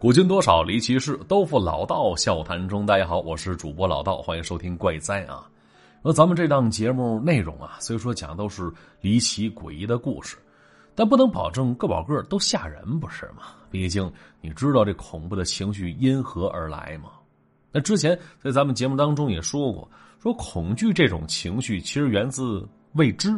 古今多少离奇事，都付老道笑谈中。大家好，我是主播老道，欢迎收听怪哉啊。那咱们这档节目内容啊，虽说讲都是离奇诡异的故事，但不能保证个保个都吓人，不是吗？毕竟你知道这恐怖的情绪因何而来吗？那之前在咱们节目当中也说过，说恐惧这种情绪其实源自未知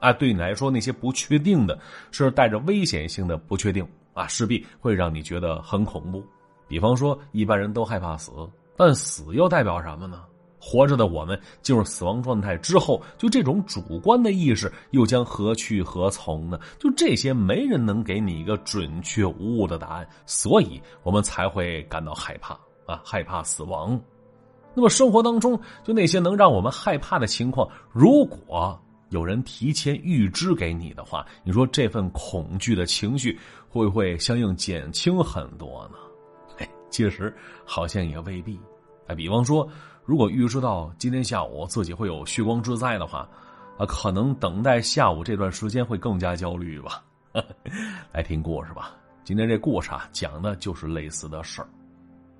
啊，对你来说那些不确定的，是带着危险性的不确定。啊，势必会让你觉得很恐怖。比方说，一般人都害怕死，但死又代表什么呢？活着的我们进入死亡状态之后，就这种主观的意识又将何去何从呢？就这些，没人能给你一个准确无误的答案，所以我们才会感到害怕啊，害怕死亡。那么，生活当中就那些能让我们害怕的情况，如果……有人提前预知给你的话，你说这份恐惧的情绪会不会相应减轻很多呢？嘿，其实好像也未必。哎，比方说，如果预知到今天下午自己会有血光之灾的话，啊，可能等待下午这段时间会更加焦虑吧。来听故事吧，今天这故事啊，讲的就是类似的事儿。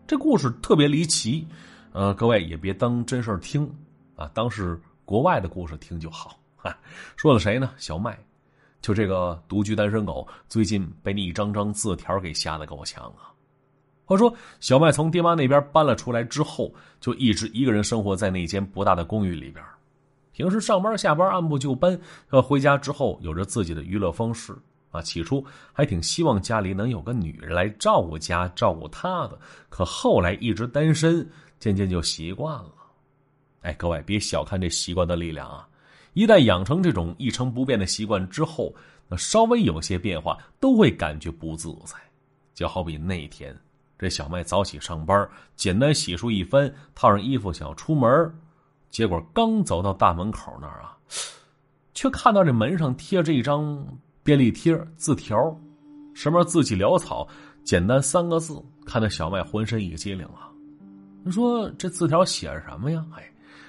这故事特别离奇，呃，各位也别当真事儿听啊，当是国外的故事听就好。嗨，说的谁呢？小麦，就这个独居单身狗，最近被那一张张字条给吓得够呛啊！话说，小麦从爹妈那边搬了出来之后，就一直一个人生活在那间不大的公寓里边。平时上班下班按部就班，呃，回家之后有着自己的娱乐方式啊。起初还挺希望家里能有个女人来照顾家、照顾他的，可后来一直单身，渐渐就习惯了。哎，各位别小看这习惯的力量啊！一旦养成这种一成不变的习惯之后，那稍微有些变化都会感觉不自在。就好比那天，这小麦早起上班，简单洗漱一番，套上衣服想要出门，结果刚走到大门口那儿啊，却看到这门上贴着一张便利贴字条，上面字迹潦草，简单三个字，看得小麦浑身一激灵啊！你说这字条写什么呀？哎，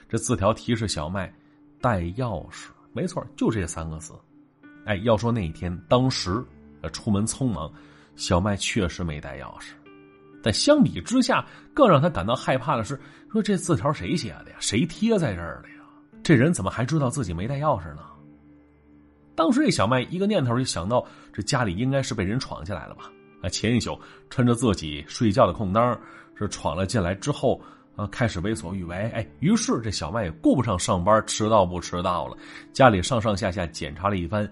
这字条提示小麦。带钥匙，没错，就这三个字。哎，要说那一天当时，出门匆忙，小麦确实没带钥匙。但相比之下，更让他感到害怕的是，说这字条谁写的呀？谁贴在这儿的呀？这人怎么还知道自己没带钥匙呢？当时这小麦一个念头就想到，这家里应该是被人闯进来了吧？啊，前一宿趁着自己睡觉的空当，是闯了进来之后。开始为所欲为。哎，于是这小麦也顾不上上班迟到不迟到了，家里上上下下检查了一番，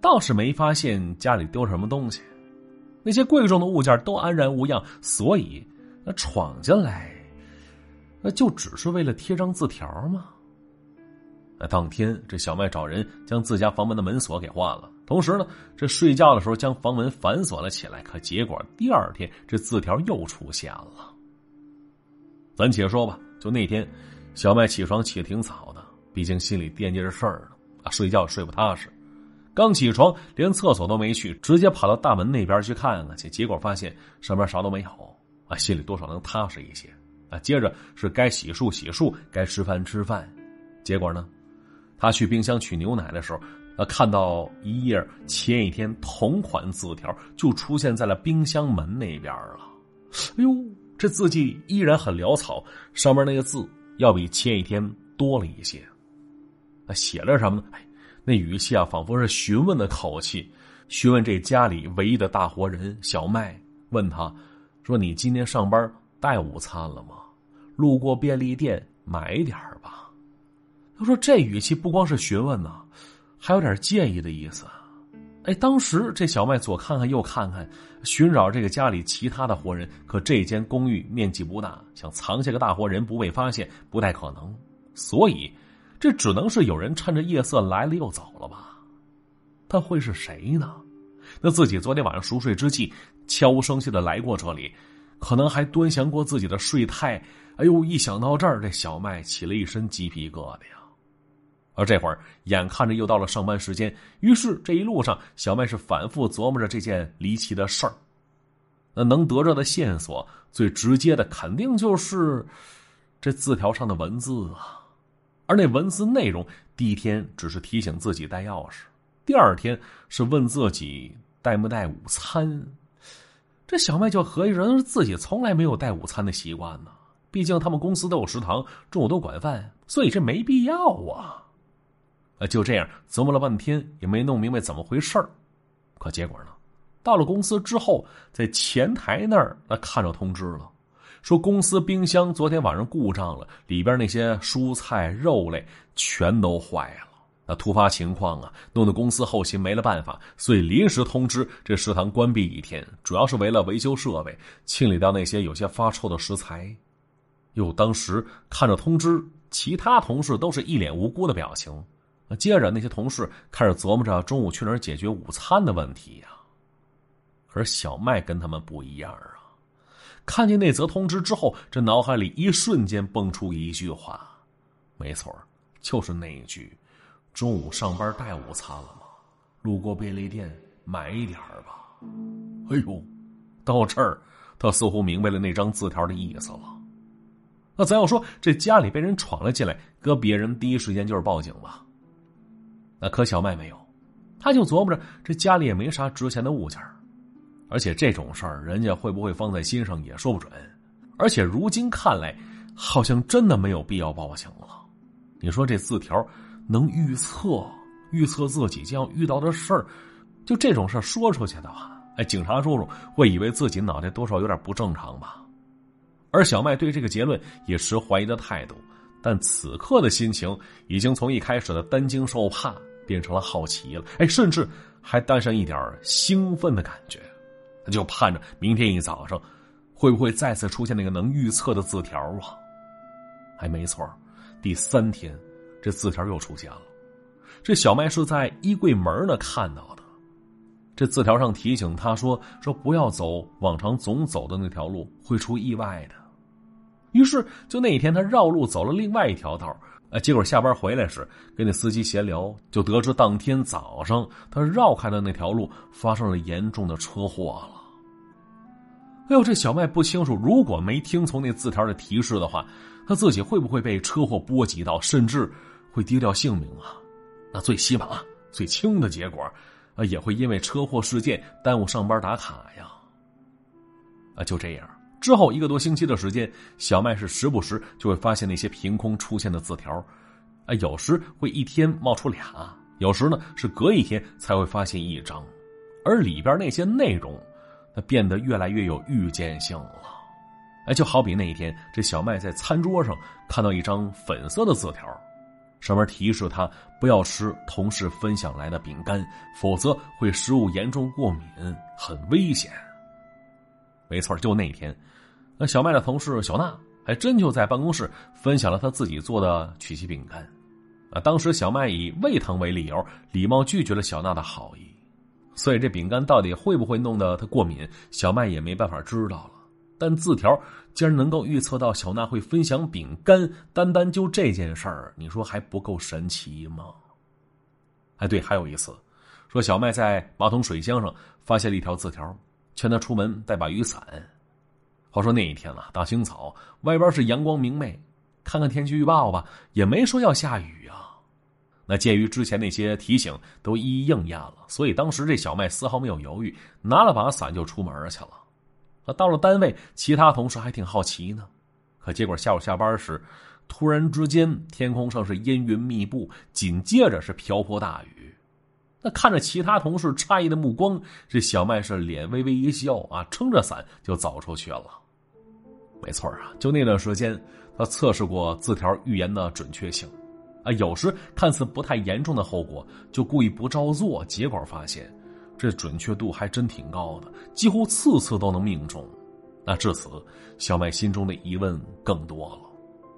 倒是没发现家里丢什么东西，那些贵重的物件都安然无恙。所以，那闯进来，那就只是为了贴张字条吗？那当天，这小麦找人将自家房门的门锁给换了，同时呢，这睡觉的时候将房门反锁了起来。可结果第二天，这字条又出现了。咱且说吧，就那天，小麦起床起的挺早的，毕竟心里惦记着事儿呢，啊，睡觉睡不踏实。刚起床，连厕所都没去，直接跑到大门那边去看看去，结果发现上面啥都没有，啊，心里多少能踏实一些。啊，接着是该洗漱洗漱，该吃饭吃饭。结果呢，他去冰箱取牛奶的时候，啊，看到一页前一天同款字条就出现在了冰箱门那边了。哎呦！这字迹依然很潦草，上面那个字要比前一天多了一些。那写了什么呢？那语气啊，仿佛是询问的口气，询问这家里唯一的大活人小麦，问他说：“你今天上班带午餐了吗？路过便利店买点吧。”他说这语气不光是询问呐，还有点介意的意思。哎，当时这小麦左看看右看看，寻找这个家里其他的活人。可这间公寓面积不大，想藏下个大活人不被发现不太可能，所以这只能是有人趁着夜色来了又走了吧？他会是谁呢？那自己昨天晚上熟睡之际悄无声息的来过这里，可能还端详过自己的睡态。哎呦，一想到这儿，这小麦起了一身鸡皮疙瘩呀。而这会儿，眼看着又到了上班时间，于是这一路上，小麦是反复琢磨着这件离奇的事儿。那能得着的线索，最直接的肯定就是这字条上的文字啊。而那文字内容，第一天只是提醒自己带钥匙，第二天是问自己带没带午餐。这小麦就合计着自己从来没有带午餐的习惯呢。毕竟他们公司都有食堂，中午都管饭，所以这没必要啊。啊，就这样琢磨了半天，也没弄明白怎么回事儿。可结果呢，到了公司之后，在前台那儿那看着通知了，说公司冰箱昨天晚上故障了，里边那些蔬菜肉类全都坏了。那突发情况啊，弄得公司后勤没了办法，所以临时通知这食堂关闭一天，主要是为了维修设备，清理掉那些有些发臭的食材。哟，当时看着通知，其他同事都是一脸无辜的表情。接着，那些同事开始琢磨着中午去哪儿解决午餐的问题呀。可是小麦跟他们不一样啊！看见那则通知之后，这脑海里一瞬间蹦出一句话：没错，就是那一句：“中午上班带午餐了吗？路过便利店买一点吧。”哎呦，到这儿，他似乎明白了那张字条的意思了。那咱要说这家里被人闯了进来，搁别人第一时间就是报警吧。那可小麦没有，他就琢磨着这家里也没啥值钱的物件而且这种事儿人家会不会放在心上也说不准。而且如今看来，好像真的没有必要报警了。你说这字条能预测预测自己将要遇到的事儿，就这种事说出去的话，哎，警察叔叔会以为自己脑袋多少有点不正常吧？而小麦对这个结论也持怀疑的态度，但此刻的心情已经从一开始的担惊受怕变成了好奇了，哎，甚至还带上一点兴奋的感觉。他就盼着明天一早上，会不会再次出现那个能预测的字条啊？还没错，第三天，这字条又出现了。这小麦是在衣柜门那看到的。这字条上提醒他说：“说不要走往常总走的那条路，会出意外的。”于是，就那一天，他绕路走了另外一条道啊，结果下班回来时跟那司机闲聊，就得知当天早上他绕开的那条路发生了严重的车祸了。哎呦，这小麦不清楚，如果没听从那字条的提示的话，他自己会不会被车祸波及到，甚至会丢掉性命啊？那最起码最轻的结果。啊，也会因为车祸事件耽误上班打卡呀。啊，就这样，之后一个多星期的时间，小麦是时不时就会发现那些凭空出现的字条，啊，有时会一天冒出俩，有时呢是隔一天才会发现一张，而里边那些内容，那变得越来越有预见性了。哎，就好比那一天，这小麦在餐桌上看到一张粉色的字条。上面提示他不要吃同事分享来的饼干，否则会食物严重过敏，很危险。没错，就那天，那小麦的同事小娜还真就在办公室分享了他自己做的曲奇饼干。啊，当时小麦以胃疼为理由，礼貌拒绝了小娜的好意。所以这饼干到底会不会弄得他过敏，小麦也没办法知道了。但字条竟然能够预测到小娜会分享饼干，单单就这件事儿，你说还不够神奇吗？哎，对，还有一次，说小麦在马桶水箱上发现了一条字条，劝他出门带把雨伞。话说那一天啊，大清早，外边是阳光明媚，看看天气预报吧，也没说要下雨啊。那鉴于之前那些提醒都一一应验了，所以当时这小麦丝毫没有犹豫，拿了把伞就出门去了。到了单位，其他同事还挺好奇呢。可结果下午下班时，突然之间天空上是阴云密布，紧接着是瓢泼大雨。那看着其他同事诧异的目光，这小麦是脸微微一笑啊，撑着伞就走出去了。没错啊，就那段时间，他测试过字条预言的准确性啊，有时看似不太严重的后果，就故意不照做，结果发现。这准确度还真挺高的，几乎次次都能命中。那至此，小麦心中的疑问更多了。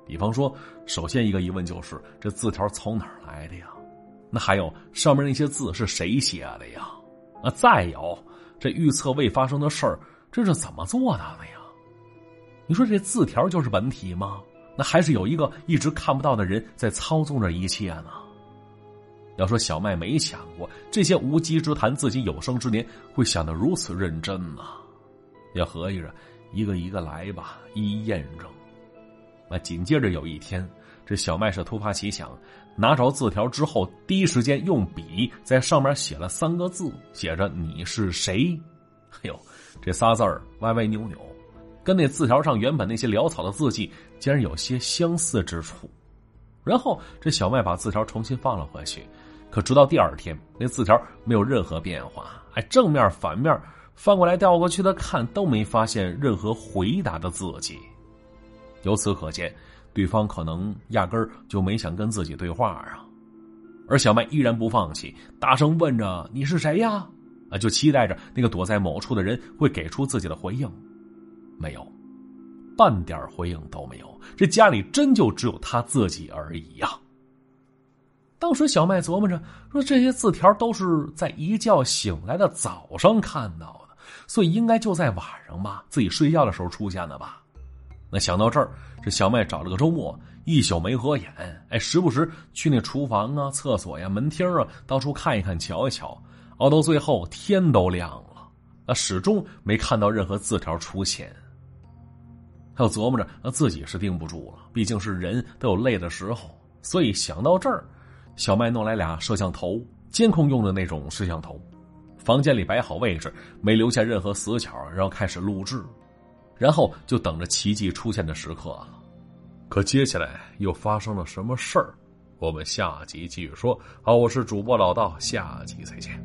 比方说，首先一个疑问就是这字条从哪儿来的呀？那还有上面那些字是谁写的呀？啊再有，这预测未发生的事儿，这是怎么做到的呀？你说这字条就是本体吗？那还是有一个一直看不到的人在操纵着一切呢？要说小麦没想过这些无稽之谈，自己有生之年会想得如此认真呢。要合计着，一个一个来吧，一一验证。那紧接着有一天，这小麦是突发奇想，拿着字条之后，第一时间用笔在上面写了三个字，写着“你是谁”。哎呦，这仨字儿歪歪扭扭，跟那字条上原本那些潦草的字迹竟然有些相似之处。然后这小麦把字条重新放了回去，可直到第二天，那字条没有任何变化，哎，正面反面翻过来调过去的看都没发现任何回答的字迹。由此可见，对方可能压根儿就没想跟自己对话啊。而小麦依然不放弃，大声问着：“你是谁呀？”啊，就期待着那个躲在某处的人会给出自己的回应。没有，半点回应都没有。这家里真就只有他自己而已呀。当时小麦琢磨着说：“这些字条都是在一觉醒来的早上看到的，所以应该就在晚上吧，自己睡觉的时候出现的吧。”那想到这儿，这小麦找了个周末，一宿没合眼，哎，时不时去那厨房啊、厕所呀、门厅啊，到处看一看、瞧一瞧，熬到最后天都亮了，那始终没看到任何字条出现。他又琢磨着，那自己是盯不住了，毕竟是人都有累的时候，所以想到这儿，小麦弄来俩摄像头，监控用的那种摄像头，房间里摆好位置，没留下任何死角，然后开始录制。然后就等着奇迹出现的时刻了，可接下来又发生了什么事儿？我们下集继续说。好，我是主播老道，下集再见。